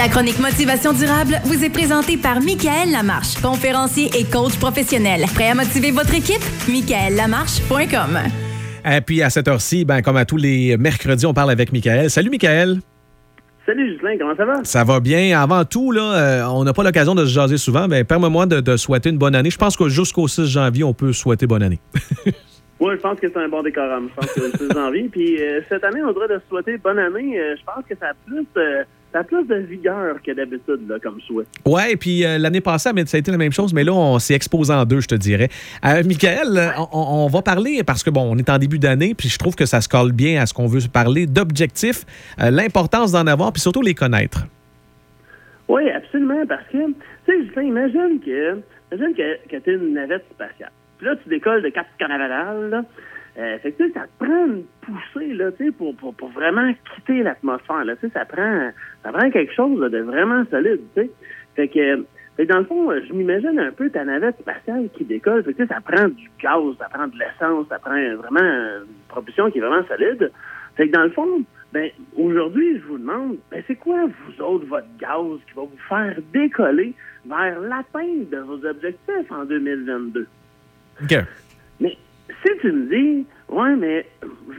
La chronique Motivation durable vous est présentée par Michael Lamarche, conférencier et coach professionnel. Prêt à motiver votre équipe? michaellamarche.com Et puis à cette heure-ci, ben, comme à tous les mercredis, on parle avec Michael. Salut Michael. Salut Justin, comment ça va? Ça va bien. Avant tout, là, euh, on n'a pas l'occasion de se jaser souvent. mais permets-moi de, de souhaiter une bonne année. Je pense que jusqu'au 6 janvier, on peut souhaiter bonne année. Oui, je pense que c'est un bon décorum. Je pense que c'est envie. Puis euh, cette année, on devrait de souhaiter bonne année. Euh, je pense que ça a plus, euh, ça a plus de vigueur que d'habitude là, comme souhait. Ouais, et puis euh, l'année passée, ça a été la même chose, mais là, on s'est exposé en deux, je te dirais. Euh, Michael, on, on va parler, parce que bon, on est en début d'année, puis je trouve que ça se colle bien à ce qu'on veut parler d'objectifs, euh, l'importance d'en avoir, puis surtout les connaître. Oui, absolument, parce que, tu sais, Justin, imagine que, imagine que, que tu es une navette spatiale. Puis là, tu décolles de Cap Canaveral, là. Euh, fait que, ça te prend une poussée, pour, pour, pour vraiment quitter l'atmosphère, là. Ça prend, ça prend quelque chose de vraiment solide, tu sais. Fait que, fait que dans le fond, je m'imagine un peu ta navette spatiale qui décolle. Fait que, ça prend du gaz, ça prend de l'essence, ça prend vraiment une propulsion qui est vraiment solide. Fait que dans le fond, ben, aujourd'hui, je vous demande, ben, c'est quoi, vous autres, votre gaz qui va vous faire décoller vers l'atteinte de vos objectifs en 2022? OK. Si tu me dis, ouais, mais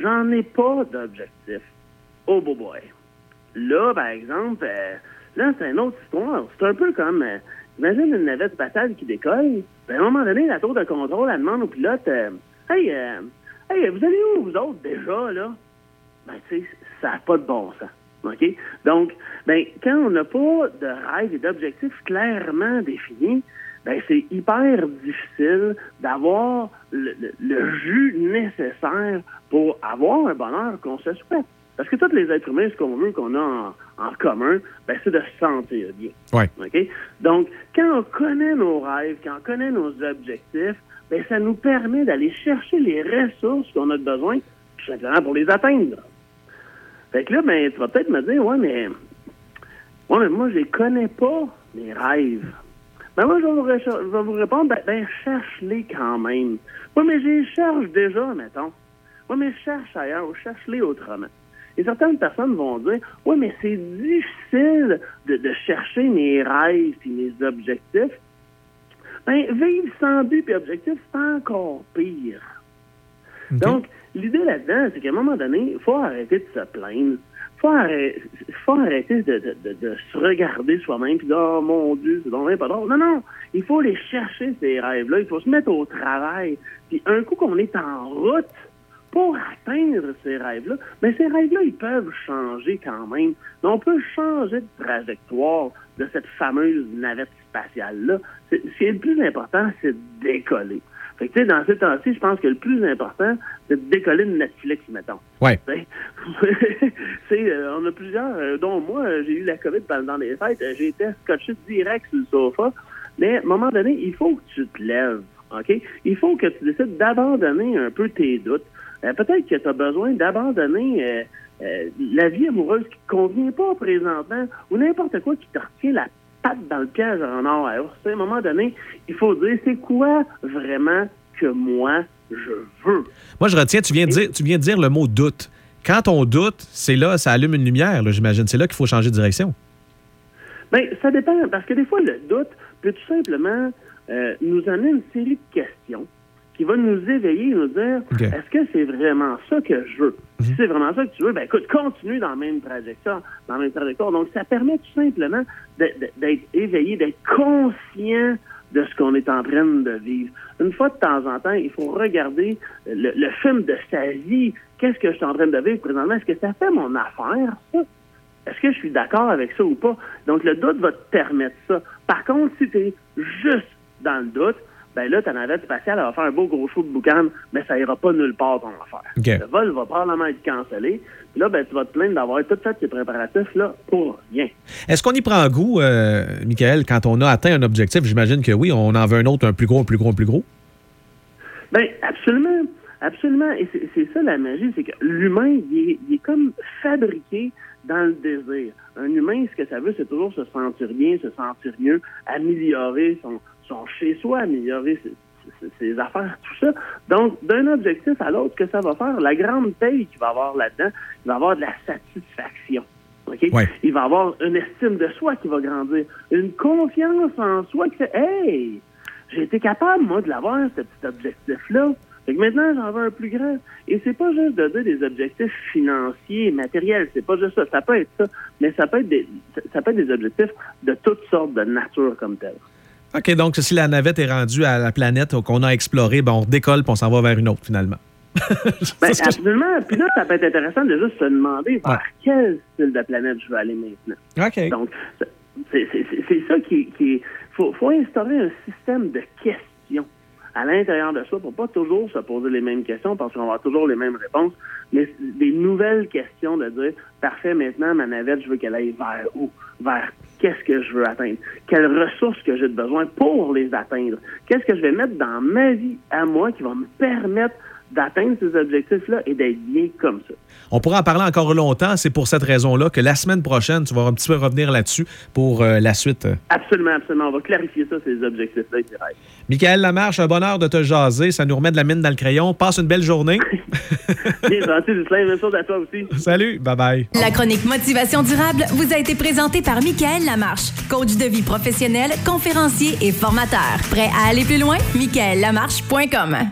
j'en ai pas d'objectif. Oh, boy, boy. Là, par exemple, euh, là, c'est une autre histoire. C'est un peu comme, euh, imagine une navette spatiale qui décolle. Ben, à un moment donné, la tour de contrôle, elle demande au pilote, euh, hey, hey, vous allez où, vous autres, déjà, là? Ben, tu sais, ça n'a pas de bon sens. OK? Donc, ben, quand on n'a pas de rêve et d'objectifs clairement définis, c'est hyper difficile d'avoir le, le- le jus nécessaire pour avoir un bonheur qu'on se souhaite. Parce que tous les êtres humains, ce qu'on veut, qu'on a en, en commun, ben, c'est de se sentir bien. Ouais. OK? Donc, quand on connaît nos rêves, quand on connaît nos objectifs, ben, ça nous permet d'aller chercher les ressources qu'on a besoin, tout simplement pour les atteindre. Fait que là, ben, tu vas peut-être me dire, ouais, mais, ouais, mais moi, je les connais pas, mes rêves. Ben, moi, je vais vous, répondre, ben, ben, cherche-les quand même. Oui, mais je les cherche déjà, mettons. Oui, mais cherche ailleurs, ou cherche-les autrement. Et certaines personnes vont dire, oui, mais c'est difficile de, de chercher mes rêves et mes objectifs. Ben, vivre sans but et objectif, c'est encore pire. Donc, l'idée là-dedans, c'est qu'à un moment donné, il faut arrêter de se plaindre. Faut arrêter, faut arrêter de, se regarder soi-même puis Oh mon Dieu, c'est donc pas drôle. Non, non. Il faut les chercher, ces rêves-là. Il faut se mettre au travail. Puis un coup qu'on est en route pour atteindre ces rêves-là, mais ces rêves-là, ils peuvent changer quand même. On peut changer de trajectoire de cette fameuse navette spatiale-là. Ce qui est le plus important, c'est de décoller. Fait que, tu sais, dans ces temps-ci, je pense que le plus important, c'est de décoller de Netflix, mettons. Ouais. Euh, on a plusieurs, euh, dont moi, euh, j'ai eu la COVID pendant les fêtes, euh, j'ai été scotché direct sur le sofa. Mais à un moment donné, il faut que tu te lèves, OK? Il faut que tu décides d'abandonner un peu tes doutes. Euh, Peut-être que tu as besoin d'abandonner la vie amoureuse qui ne te convient pas présentement ou n'importe quoi qui te retient la patte dans le piège en or sais, À un moment donné, il faut dire c'est quoi vraiment que moi je veux? Moi, je retiens, tu viens, de dire, tu viens de dire le mot doute. Quand on doute, c'est là, ça allume une lumière, là, j'imagine. C'est là qu'il faut changer de direction. Bien, ça dépend, parce que des fois, le doute peut tout simplement euh, nous amener une série de questions qui va nous éveiller nous dire est-ce que c'est vraiment ça que je veux? Si c'est vraiment ça que tu veux, ben écoute, continue dans la même trajectoire, dans la même trajectoire. Donc, ça permet tout simplement d'être éveillé, d'être conscient de ce qu'on est en train de vivre. Une fois de temps en temps, il faut regarder le, le film de sa vie. Qu'est-ce que je suis en train de vivre présentement? Est-ce que ça fait mon affaire, ça? Est-ce que je suis d'accord avec ça ou pas? Donc, le doute va te permettre ça. Par contre, si tu es juste dans le doute, ben là, ta navette spatiale elle va faire un beau gros show de boucan, mais ça ira pas nulle part ton affaire. OK. Le vol va probablement être cancellé. Puis là, ben, tu vas te plaindre d'avoir tout fait tes préparatifs là pour rien. Est-ce qu'on y prend goût, euh, Michael, quand on a atteint un objectif? J'imagine que oui, on en veut un autre, un plus gros, un plus gros, un plus gros. Ben absolument. Absolument. Et c'est ça la magie, c'est que l'humain, il est comme fabriqué dans le désir. Un humain, ce que ça veut, c'est toujours se sentir bien, se sentir mieux, améliorer son, son chez-soi, améliorer ses, ses- ses affaires, tout ça. Donc, d'un objectif à l'autre, que ça va faire, la grande paye qu'il va avoir là-dedans, il va avoir de la satisfaction. Ouais. Il va avoir une estime de soi qui va grandir, une confiance en soi qui fait Hey, j'ai été capable, moi, de l'avoir, ce petit objectif-là. Fait que maintenant, j'en veux un plus grand. Et c'est pas juste de dire des objectifs financiers, matériels, c'est pas juste ça. Ça peut être ça, mais ça peut être des, ça peut être des objectifs de toutes sortes de nature comme telle. OK, donc si la navette est rendue à la planète qu'on a explorée, ben, on redécolle puis on s'en va vers une autre, finalement. Ben, je- absolument. Puis là, ça peut être intéressant de juste se demander vers Ouais. quel style de planète je veux aller maintenant. OK. Donc, c'est ça qui, qui faut, faut instaurer un système de questions à l'intérieur de soi pour pas toujours se poser les mêmes questions parce qu'on va avoir toujours les mêmes réponses, mais des nouvelles questions de dire parfait maintenant ma navette je veux qu'elle aille vers où, vers qu'est-ce que je veux atteindre, quelles ressources que j'ai besoin pour les atteindre, qu'est-ce que je vais mettre dans ma vie à moi qui va me permettre d'atteindre ces objectifs-là et d'être bien comme ça. On pourra en parler encore longtemps. C'est pour cette raison-là que la semaine prochaine, tu vas un petit peu revenir là-dessus pour euh, la suite. Absolument, absolument. On va clarifier ça, ces objectifs-là et ces rêves. Michael Lamarche, un bonheur de te jaser. Ça nous remet de la mine dans le crayon. Passe une belle journée. Bien gentil. Même chose à toi aussi. Salut. Bye-bye. La chronique Motivation durable vous a été présentée par Michael Lamarche, coach de vie professionnel, conférencier et formateur. Prêt à aller plus loin? michaellamarche.com